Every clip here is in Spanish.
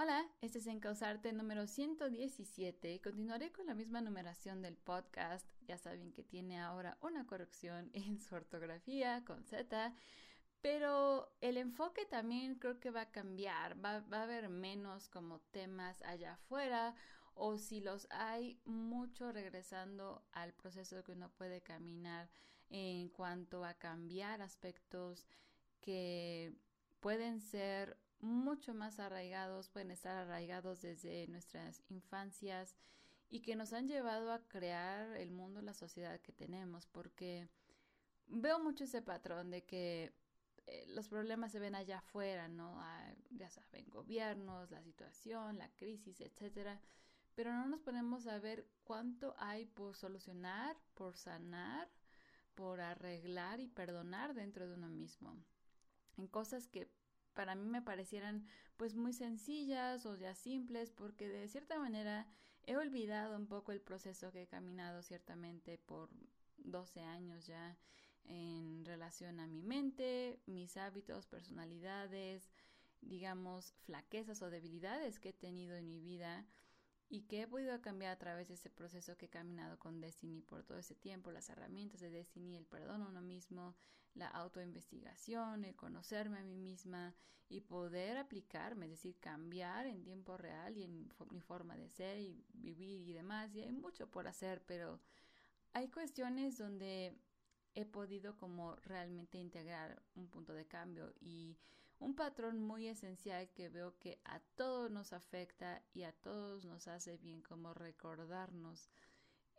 Hola, este es Encausarte número 117. Continuaré con la misma numeración del podcast. Ya saben que tiene ahora una corrección en su ortografía con Z, pero el enfoque también creo que va a cambiar. Va, va a haber menos como temas allá afuera o si los hay, mucho regresando al proceso que uno puede caminar en cuanto a cambiar aspectos que pueden ser mucho más arraigados, pueden estar arraigados desde nuestras infancias y que nos han llevado a crear el mundo, la sociedad que tenemos, porque veo mucho ese patrón de que eh, los problemas se ven allá afuera, ¿no? Ah, ya saben, gobiernos, la situación, la crisis, etcétera, pero no nos ponemos a ver cuánto hay por solucionar, por sanar, por arreglar y perdonar dentro de uno mismo. En cosas que para mí me parecieran pues muy sencillas o ya simples porque de cierta manera he olvidado un poco el proceso que he caminado ciertamente por 12 años ya en relación a mi mente, mis hábitos, personalidades, digamos, flaquezas o debilidades que he tenido en mi vida y que he podido cambiar a través de ese proceso que he caminado con Destiny por todo ese tiempo, las herramientas de Destiny, el perdón a uno mismo, la autoinvestigación, el conocerme a mí misma y poder aplicarme, es decir, cambiar en tiempo real y en mi forma de ser y vivir y demás. Y hay mucho por hacer, pero hay cuestiones donde he podido como realmente integrar un punto de cambio y un patrón muy esencial que veo que a todos nos afecta y a todos nos hace bien como recordarnos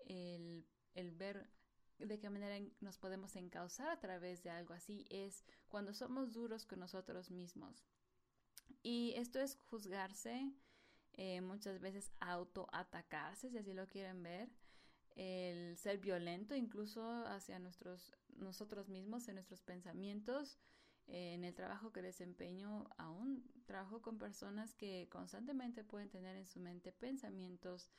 el, el ver de qué manera nos podemos encauzar a través de algo así es cuando somos duros con nosotros mismos. Y esto es juzgarse, eh, muchas veces autoatacarse, si así lo quieren ver el ser violento incluso hacia nuestros, nosotros mismos, en nuestros pensamientos, en el trabajo que desempeño, aún trabajo con personas que constantemente pueden tener en su mente pensamientos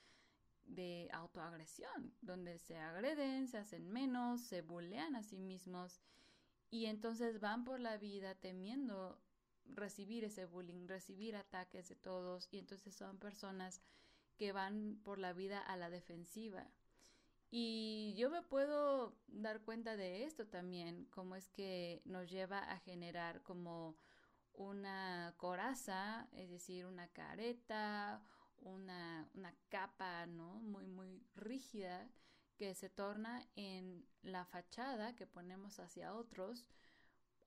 de autoagresión, donde se agreden, se hacen menos, se bulean a sí mismos y entonces van por la vida temiendo recibir ese bullying, recibir ataques de todos y entonces son personas que van por la vida a la defensiva y yo me puedo dar cuenta de esto también, cómo es que nos lleva a generar como una coraza, es decir, una careta, una, una capa, ¿no? Muy, muy rígida que se torna en la fachada que ponemos hacia otros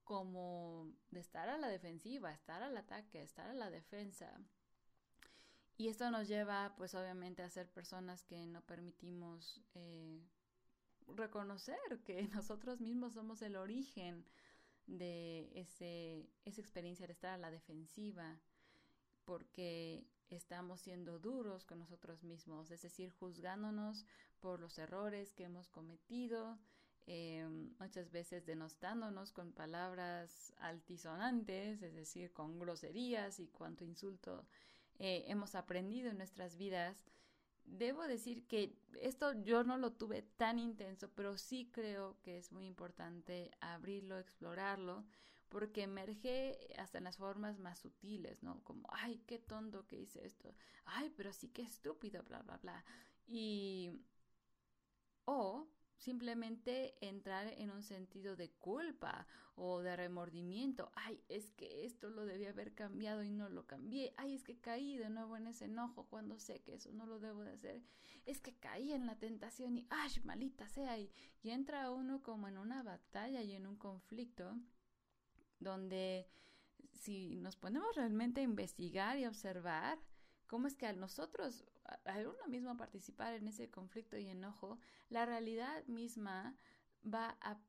como de estar a la defensiva, estar al ataque, estar a la defensa. Y esto nos lleva, pues obviamente, a ser personas que no permitimos eh, reconocer que nosotros mismos somos el origen de ese, esa experiencia de estar a la defensiva, porque estamos siendo duros con nosotros mismos, es decir, juzgándonos por los errores que hemos cometido, eh, muchas veces denostándonos con palabras altisonantes, es decir, con groserías y cuanto insulto eh, hemos aprendido en nuestras vidas. Debo decir que esto yo no lo tuve tan intenso, pero sí creo que es muy importante abrirlo, explorarlo, porque emerge hasta en las formas más sutiles, ¿no? Como, ay, qué tonto que hice esto, ay, pero sí, qué estúpido, bla, bla, bla. Y... O simplemente entrar en un sentido de culpa o de remordimiento. Ay, es que esto lo debía haber cambiado y no lo cambié. Ay, es que caí de nuevo en ese enojo cuando sé que eso no lo debo de hacer. Es que caí en la tentación y, ay, malita sea. Y, y entra uno como en una batalla y en un conflicto donde si nos ponemos realmente a investigar y observar, cómo es que a nosotros, al uno mismo participar en ese conflicto y enojo, la realidad misma va a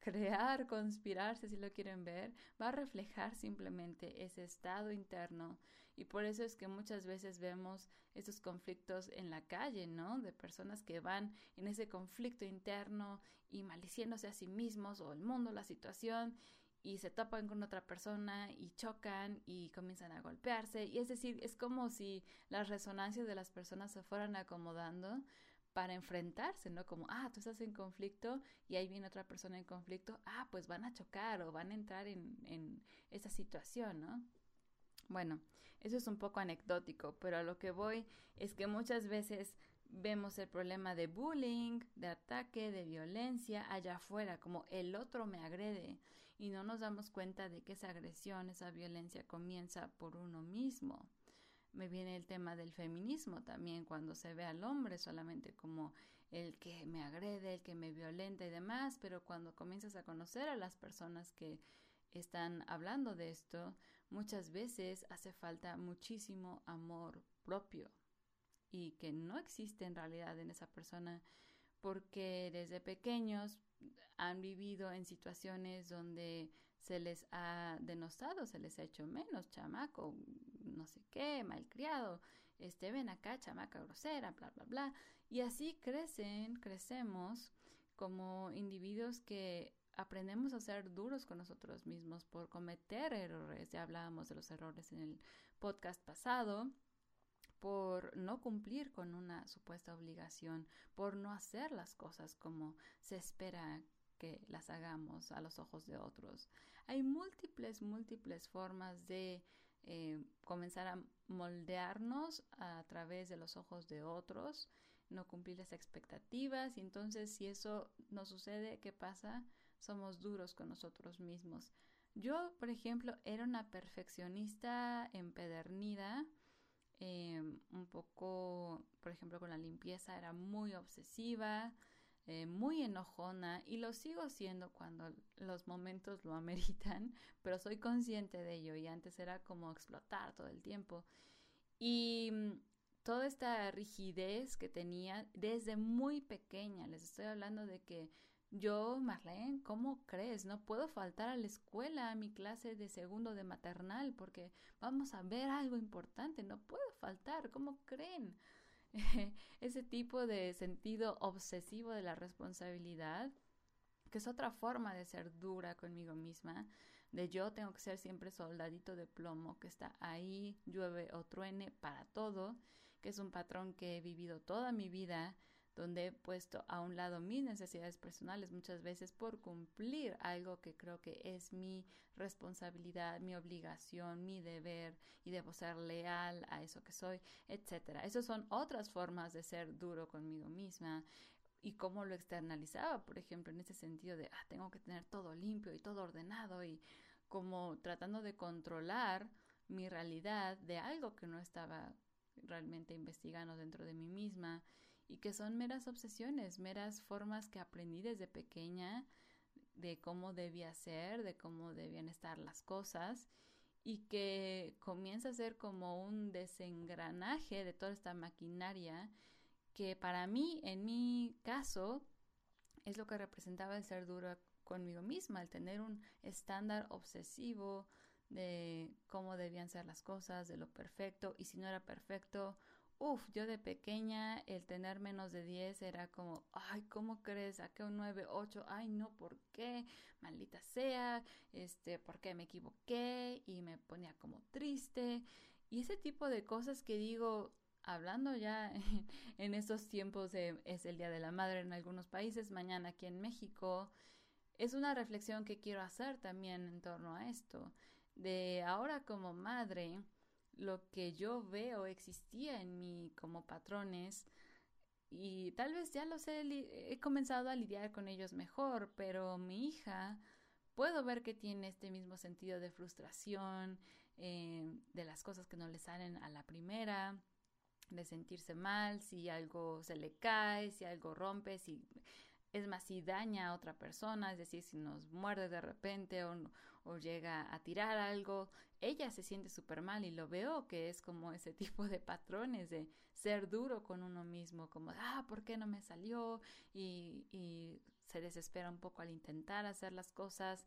crear, conspirarse, si lo quieren ver, va a reflejar simplemente ese estado interno. Y por eso es que muchas veces vemos esos conflictos en la calle, ¿no? De personas que van en ese conflicto interno y maliciéndose a sí mismos o el mundo, la situación, y se topan con otra persona y chocan y comienzan a golpearse. Y es decir, es como si las resonancias de las personas se fueran acomodando para enfrentarse, ¿no? Como, ah, tú estás en conflicto y ahí viene otra persona en conflicto, ah, pues van a chocar o van a entrar en, en esa situación, ¿no? Bueno, eso es un poco anecdótico, pero a lo que voy es que muchas veces vemos el problema de bullying, de ataque, de violencia allá afuera, como el otro me agrede y no nos damos cuenta de que esa agresión, esa violencia comienza por uno mismo. Me viene el tema del feminismo también, cuando se ve al hombre solamente como el que me agrede, el que me violenta y demás, pero cuando comienzas a conocer a las personas que están hablando de esto, muchas veces hace falta muchísimo amor propio y que no existe en realidad en esa persona porque desde pequeños han vivido en situaciones donde se les ha denostado, se les ha hecho menos, chamaco, no sé qué, malcriado, este, ven acá, chamaca grosera, bla, bla, bla. Y así crecen, crecemos como individuos que aprendemos a ser duros con nosotros mismos por cometer errores. Ya hablábamos de los errores en el podcast pasado por no cumplir con una supuesta obligación, por no hacer las cosas como se espera que las hagamos a los ojos de otros. Hay múltiples, múltiples formas de eh, comenzar a moldearnos a través de los ojos de otros, no cumplir las expectativas y entonces si eso no sucede, ¿qué pasa? Somos duros con nosotros mismos. Yo, por ejemplo, era una perfeccionista empedernida, em, un poco, por ejemplo, con la limpieza era muy obsesiva, eh, muy enojona y lo sigo siendo cuando los momentos lo ameritan, pero soy consciente de ello y antes era como explotar todo el tiempo. Y mm, toda esta rigidez que tenía desde muy pequeña, les estoy hablando de que yo, Marlene, ¿cómo crees? No puedo faltar a la escuela, a mi clase de segundo de maternal, porque vamos a ver algo importante, no puedo faltar, ¿cómo creen? ese tipo de sentido obsesivo de la responsabilidad, que es otra forma de ser dura conmigo misma, de yo tengo que ser siempre soldadito de plomo, que está ahí, llueve o truene para todo, que es un patrón que he vivido toda mi vida donde he puesto a un lado mis necesidades personales muchas veces por cumplir algo que creo que es mi responsabilidad, mi obligación, mi deber y debo ser leal a eso que soy, etcétera. Esas son otras formas de ser duro conmigo misma y cómo lo externalizaba, por ejemplo, en ese sentido de ah, tengo que tener todo limpio y todo ordenado y como tratando de controlar mi realidad de algo que no estaba realmente investigando dentro de mí misma y que son meras obsesiones, meras formas que aprendí desde pequeña de cómo debía ser, de cómo debían estar las cosas y que comienza a ser como un desengranaje de toda esta maquinaria que para mí, en mi caso, es lo que representaba el ser duro conmigo misma, el tener un estándar obsesivo de cómo debían ser las cosas, de lo perfecto, y si no era perfecto, Uf, yo de pequeña el tener menos de 10 era como, ay, ¿cómo crees? Saqué un 9, 8, ay, no, ¿por qué? Maldita sea, este, ¿por qué me equivoqué? Y me ponía como triste. Y ese tipo de cosas que digo, hablando ya en estos tiempos de, es el Día de la Madre en algunos países, mañana aquí en México, es una reflexión que quiero hacer también en torno a esto. De ahora como madre, lo que yo veo existía en mí como patrones y tal vez ya los he, he comenzado a lidiar con ellos mejor, pero mi hija puedo ver que tiene este mismo sentido de frustración, eh, de las cosas que no le salen a la primera, de sentirse mal, si algo se le cae, si algo rompe, si es más, si daña a otra persona, es decir, si nos muerde de repente o, o llega a tirar algo, ella se siente súper mal y lo veo que es como ese tipo de patrones de ser duro con uno mismo, como, ah, ¿por qué no me salió? Y, se desespera un poco al intentar hacer las cosas.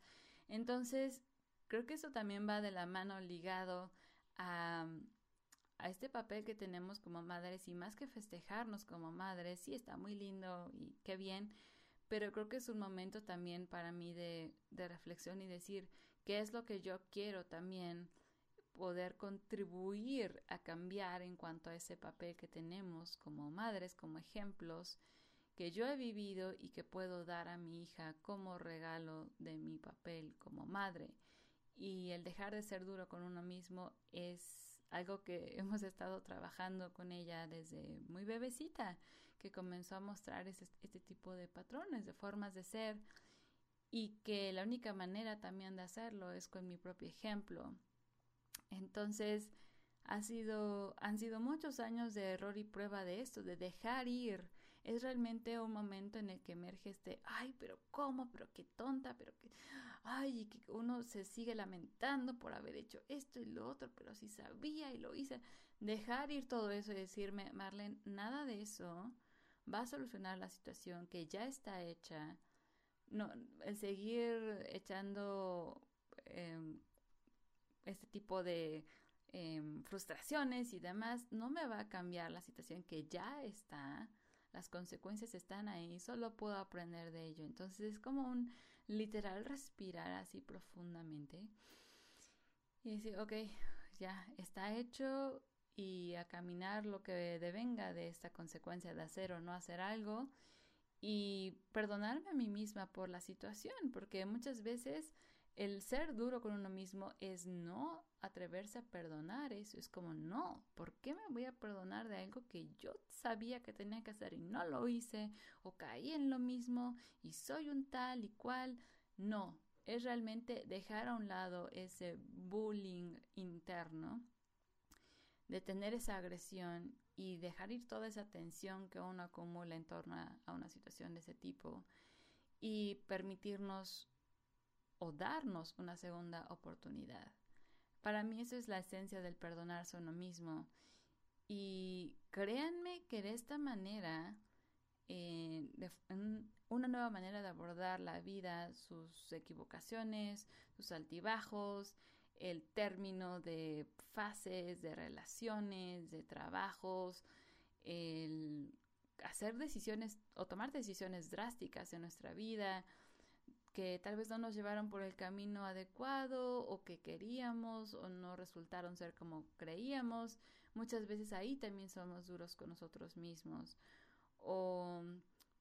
Entonces, creo que eso también va de la mano ligado a, a este papel que tenemos como madres y más que festejarnos como madres, sí está muy lindo y qué bien, pero creo que es un momento también para mí de reflexión y decir, qué es lo que yo quiero también poder contribuir a cambiar en cuanto a ese papel que tenemos como madres, como ejemplos que yo he vivido y que puedo dar a mi hija como regalo de mi papel como madre. Y el dejar de ser duro con uno mismo es algo que hemos estado trabajando con ella desde muy bebecita, que comenzó a mostrar este, este tipo de patrones, de formas de ser, y que la única manera también de hacerlo es con mi propio ejemplo. Entonces, ha sido, han sido muchos años de error y prueba de esto, de dejar ir. Es realmente un momento en el que emerge este, ay, pero ¿cómo? Pero qué tonta, pero qué, ay, y que uno se sigue lamentando por haber hecho esto y lo otro, pero sí sabía y lo hice. Dejar ir todo eso y decirme, Marlene, nada de eso va a solucionar la situación que ya está hecha. No, el seguir echando em, este tipo de em, frustraciones y demás no me va a cambiar la situación que ya está. Las consecuencias están ahí, solo puedo aprender de ello. Entonces es como un literal respirar así profundamente y decir, ok, ya está hecho y a caminar lo que devenga de esta consecuencia de hacer o no hacer algo y perdonarme a mí misma por la situación, porque muchas veces el ser duro con uno mismo es no atreverse a perdonar eso. Es como, no, ¿por qué me voy a perdonar de algo que yo sabía que tenía que hacer y no lo hice? O caí en lo mismo y soy un tal y cual. No, es realmente dejar a un lado ese bullying interno, de tener esa agresión y dejar ir toda esa tensión que uno acumula en torno a una situación de ese tipo y permitirnos o darnos una segunda oportunidad. Para mí eso es la esencia del perdonarse a uno mismo. Y créanme que de esta manera, eh, una nueva manera de abordar la vida, sus equivocaciones, sus altibajos, el término de fases, de relaciones, de trabajos, el hacer decisiones o tomar decisiones drásticas en nuestra vida, que tal vez no nos llevaron por el camino adecuado o que queríamos o no resultaron ser como creíamos. Muchas veces ahí también somos duros con nosotros mismos o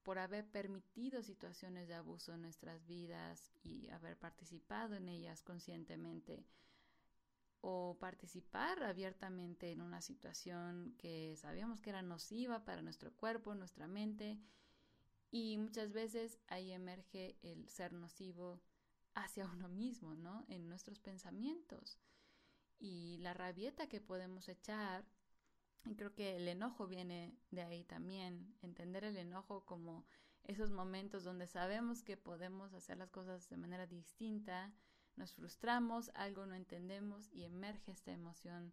por haber permitido situaciones de abuso en nuestras vidas y haber participado en ellas conscientemente o participar abiertamente en una situación que sabíamos que era nociva para nuestro cuerpo, nuestra mente y muchas veces ahí emerge el ser nocivo hacia uno mismo, ¿no? En nuestros pensamientos. Y la rabieta que podemos echar, y creo que el enojo viene de ahí también, entender el enojo como esos momentos donde sabemos que podemos hacer las cosas de manera distinta, nos frustramos, algo no entendemos y emerge esta emoción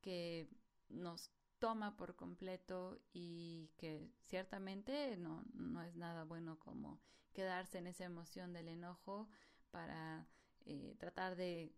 que nos toma por completo y que ciertamente no, no es nada bueno como quedarse en esa emoción del enojo para eh, tratar de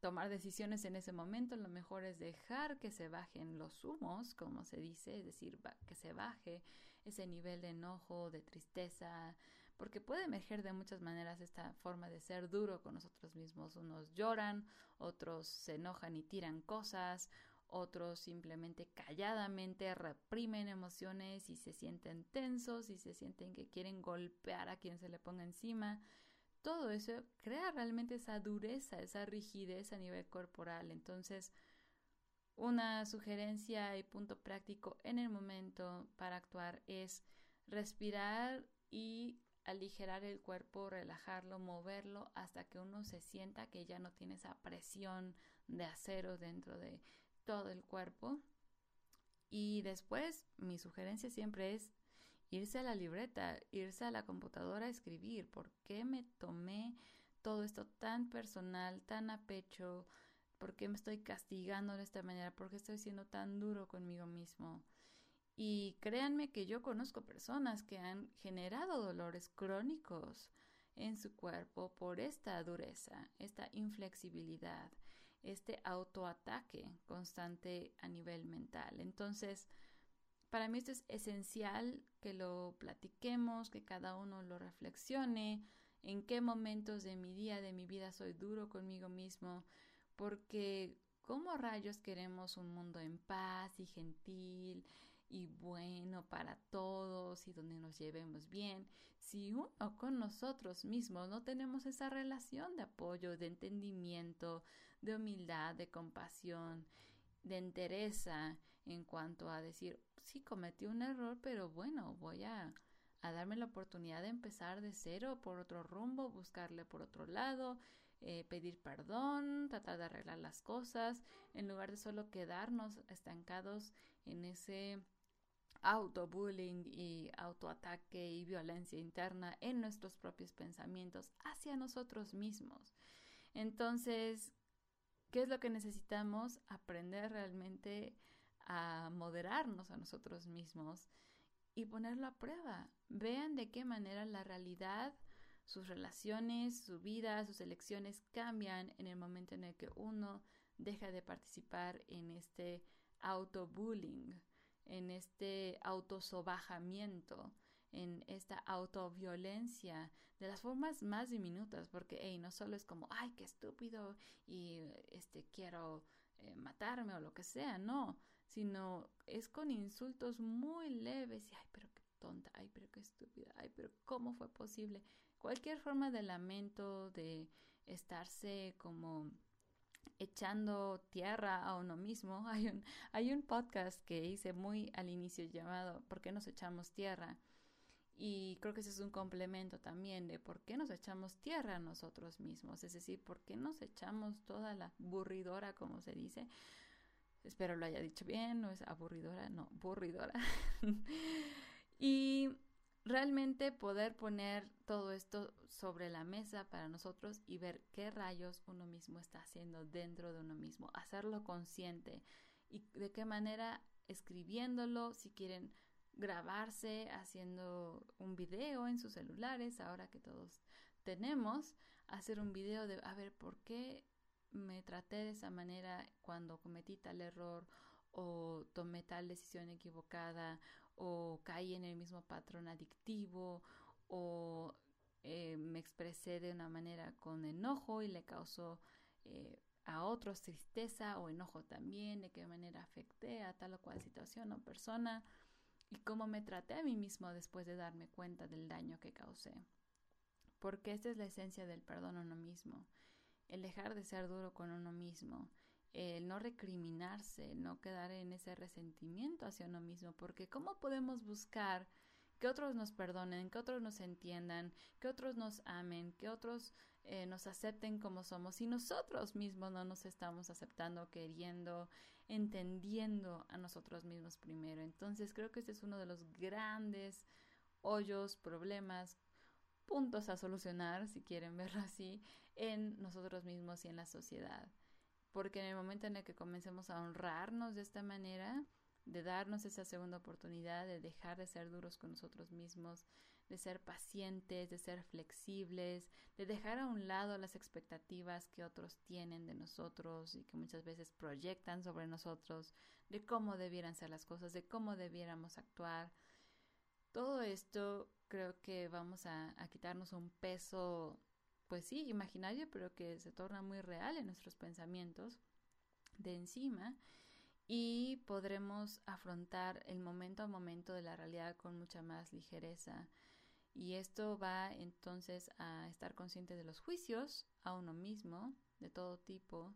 tomar decisiones en ese momento. Lo mejor es dejar que se bajen los humos, como se dice, es decir, que se baje ese nivel de enojo, de tristeza, porque puede emerger de muchas maneras esta forma de ser duro con nosotros mismos. Unos lloran, otros se enojan y tiran cosas, otros simplemente calladamente reprimen emociones y se sienten tensos y se sienten que quieren golpear a quien se le ponga encima. Todo eso crea realmente esa dureza, esa rigidez a nivel corporal. Entonces, una sugerencia y punto práctico en el momento para actuar es respirar y aligerar el cuerpo, relajarlo, moverlo hasta que uno se sienta que ya no tiene esa presión de acero dentro de todo el cuerpo. Y después mi sugerencia siempre es irse a la libreta, irse a la computadora a escribir. ¿Por qué me tomé todo esto tan personal, tan a pecho? ¿Por qué me estoy castigando de esta manera? ¿Por qué estoy siendo tan duro conmigo mismo? Y créanme que yo conozco personas que han generado dolores crónicos en su cuerpo por esta dureza, esta inflexibilidad, este autoataque constante a nivel mental. Entonces, para mí esto es esencial que lo platiquemos, que cada uno lo reflexione, en qué momentos de mi día, de mi vida soy duro conmigo mismo, porque ¿cómo rayos queremos un mundo en paz y gentil y bueno para todos y donde nos llevemos bien, si uno con nosotros mismos no tenemos esa relación de apoyo, de entendimiento, de humildad, de compasión, de entereza en cuanto a decir, sí, cometí un error, pero bueno, voy a, a darme la oportunidad de empezar de cero por otro rumbo, buscarle por otro lado, eh, pedir perdón, tratar de arreglar las cosas, en lugar de solo quedarnos estancados en ese autobullying y autoataque y violencia interna en nuestros propios pensamientos hacia nosotros mismos. Entonces, ¿qué es lo que necesitamos? Aprender realmente a moderarnos a nosotros mismos y ponerlo a prueba. Vean de qué manera la realidad, sus relaciones, su vida, sus elecciones cambian en el momento en el que uno deja de participar en este autobullying, en este autosobajamiento, en esta autoviolencia de las formas más diminutas, porque hey, no solo es como, ay, qué estúpido y este quiero eh, matarme o lo que sea, no, sino es con insultos muy leves y, ay, pero qué tonta, ay, pero qué estúpida, ay, pero cómo fue posible. Cualquier forma de lamento, de estarse como echando tierra a uno mismo. Hay un, hay un podcast que hice muy al inicio llamado ¿Por qué nos echamos tierra? Y creo que ese es un complemento también de por qué nos echamos tierra a nosotros mismos, es decir, por qué nos echamos toda la burridora, como se dice, Espero lo haya dicho bien, no es aburridora, no, aburridora. y realmente poder poner todo esto sobre la mesa para nosotros y ver qué rayos uno mismo está haciendo dentro de uno mismo, hacerlo consciente y de qué manera escribiéndolo, si quieren grabarse haciendo un video en sus celulares, ahora que todos tenemos, hacer un video de a ver por qué me traté de esa manera cuando cometí tal error o tomé tal decisión equivocada o caí en el mismo patrón adictivo o eh, me expresé de una manera con enojo y le causó eh, a otros tristeza o enojo también, de qué manera afecté a tal o cual situación o persona y cómo me traté a mí mismo después de darme cuenta del daño que causé. Porque esta es la esencia del perdón a uno mismo el dejar de ser duro con uno mismo, el no recriminarse, no quedar en ese resentimiento hacia uno mismo, porque ¿cómo podemos buscar que otros nos perdonen, que otros nos entiendan, que otros nos amen, que otros eh, nos acepten como somos si nosotros mismos no nos estamos aceptando, queriendo, entendiendo a nosotros mismos primero? Entonces creo que este es uno de los grandes hoyos, problemas, puntos a solucionar, si quieren verlo así, en nosotros mismos y en la sociedad. Porque en el momento en el que comencemos a honrarnos de esta manera, de darnos esa segunda oportunidad, de dejar de ser duros con nosotros mismos, de ser pacientes, de ser flexibles, de dejar a un lado las expectativas que otros tienen de nosotros y que muchas veces proyectan sobre nosotros, de cómo debieran ser las cosas, de cómo debiéramos actuar. Todo esto creo que vamos a, a quitarnos un peso pues sí, imaginario, pero que se torna muy real en nuestros pensamientos de encima y podremos afrontar el momento a momento de la realidad con mucha más ligereza. Y esto va entonces a estar consciente de los juicios a uno mismo, de todo tipo,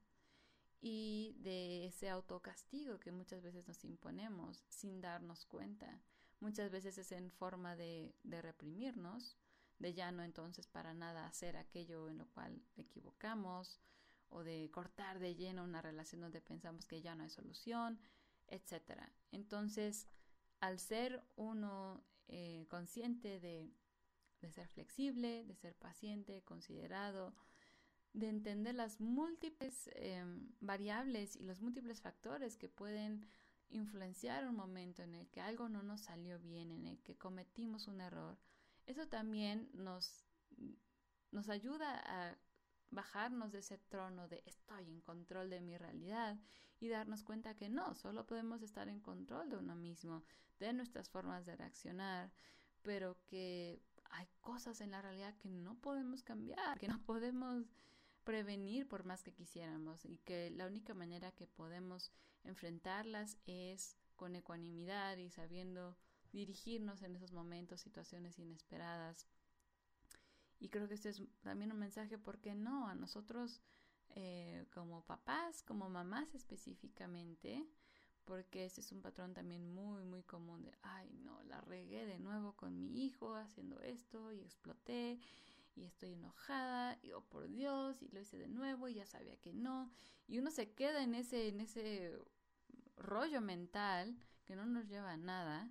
y de ese autocastigo que muchas veces nos imponemos sin darnos cuenta. Muchas veces es en forma de, de reprimirnos, de ya no entonces para nada hacer aquello en lo cual equivocamos o de cortar de lleno una relación donde pensamos que ya no hay solución, etc. Entonces, al ser uno eh, consciente de, de, ser flexible, de ser paciente, considerado, de entender las múltiples em, variables y los múltiples factores que pueden influenciar un momento en el que algo no nos salió bien, en el que cometimos un error, eso también nos, nos ayuda a bajarnos de ese trono de estoy en control de mi realidad y darnos cuenta que no, solo podemos estar en control de uno mismo, de nuestras formas de reaccionar, pero que hay cosas en la realidad que no podemos cambiar, que no podemos prevenir por más que quisiéramos y que la única manera que podemos enfrentarlas es con ecuanimidad y sabiendo dirigirnos en esos momentos, situaciones inesperadas. Y creo que este es también un mensaje, ¿por qué no? A nosotros eh, como papás, como mamás específicamente, porque este es un patrón también muy, muy común de, ay, no, la regué de nuevo con mi hijo haciendo esto y exploté y estoy enojada y oh por Dios y lo hice de nuevo y ya sabía que no y uno se queda en ese en ese rollo mental que no nos lleva a nada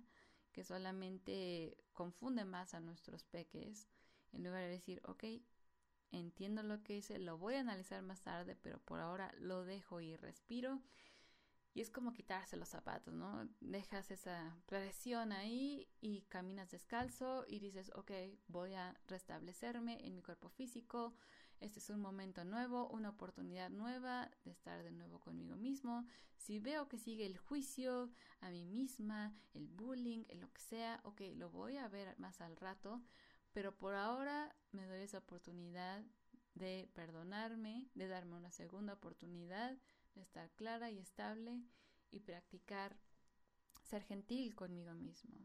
que solamente confunde más a nuestros peques en lugar de decir ok entiendo lo que hice lo voy a analizar más tarde pero por ahora lo dejo y respiro y es como quitarse los zapatos, ¿no? Dejas esa presión ahí y caminas descalzo y dices, ok, voy a restablecerme en mi cuerpo físico. Este es un momento nuevo, una oportunidad nueva de estar de nuevo conmigo mismo. Si veo que sigue el juicio a mí misma, el bullying, lo que sea, ok, lo voy a ver más al rato, pero por ahora me doy esa oportunidad de perdonarme, de darme una segunda oportunidad estar clara y estable y practicar ser gentil conmigo mismo.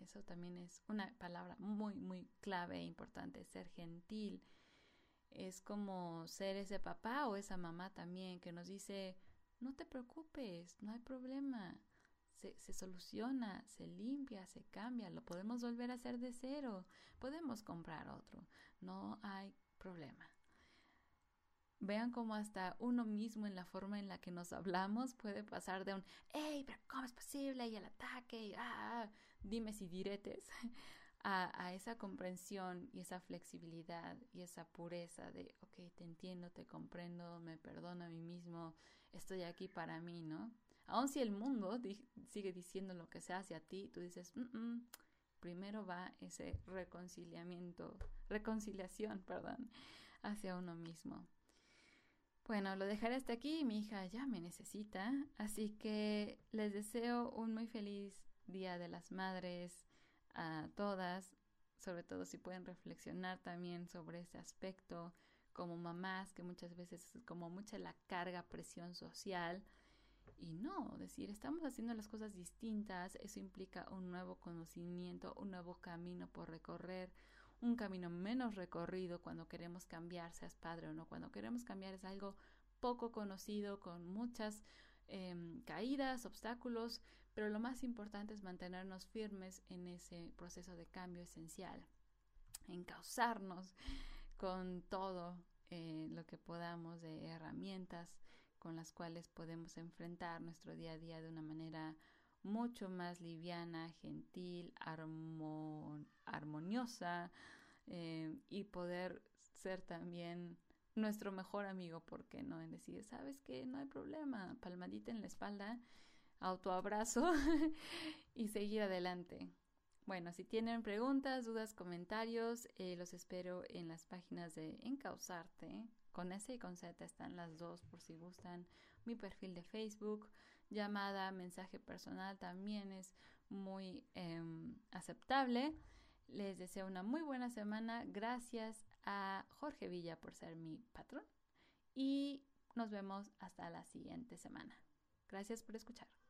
Eso también es una palabra muy, muy clave e importante, ser gentil. Es como ser ese papá o esa mamá también que nos dice, no te preocupes, no hay problema, se, se, soluciona, se limpia, se cambia, lo podemos volver a hacer de cero, podemos comprar otro, no hay problema. Vean cómo hasta uno mismo en la forma en la que nos hablamos puede pasar de un, hey, pero ¿cómo es posible? Y el ataque, y ah, dime si diretes, a, esa comprensión y esa flexibilidad y esa pureza de, ok, te entiendo, te comprendo, me perdono a mí mismo, estoy aquí para mí, ¿no? Aun si el mundo sigue diciendo lo que sea hacia ti, tú dices, primero va ese reconciliamiento, reconciliación, perdón, hacia uno mismo. Bueno, lo dejaré hasta aquí. Mi hija ya me necesita. Así que les deseo un muy feliz Día de las Madres a todas. Sobre todo si pueden reflexionar también sobre ese aspecto como mamás, que muchas veces es como mucha la carga, presión social. Y no, decir, estamos haciendo las cosas distintas. Eso implica un nuevo conocimiento, un nuevo camino por recorrer un camino menos recorrido cuando queremos cambiar, seas padre o no, cuando queremos cambiar es algo poco conocido, con muchas em, caídas, obstáculos, pero lo más importante es mantenernos firmes en ese proceso de cambio esencial, encauzarnos con todo eh, lo que podamos de herramientas con las cuales podemos enfrentar nuestro día a día de una manera mucho más liviana, gentil, armoniosa eh, y poder ser también nuestro mejor amigo, ¿por qué no? En decir, sabes que no hay problema, palmadita en la espalda, autoabrazo y seguir adelante. Bueno, si tienen preguntas, dudas, comentarios, eh, los espero en las páginas de Encausarte. Con S y con Z están las dos por si gustan. Mi perfil de Facebook, llamada, mensaje personal también es muy em, aceptable. Les deseo una muy buena semana. Gracias a Jorge Villa por ser mi patrón. Y nos vemos hasta la siguiente semana. Gracias por escuchar.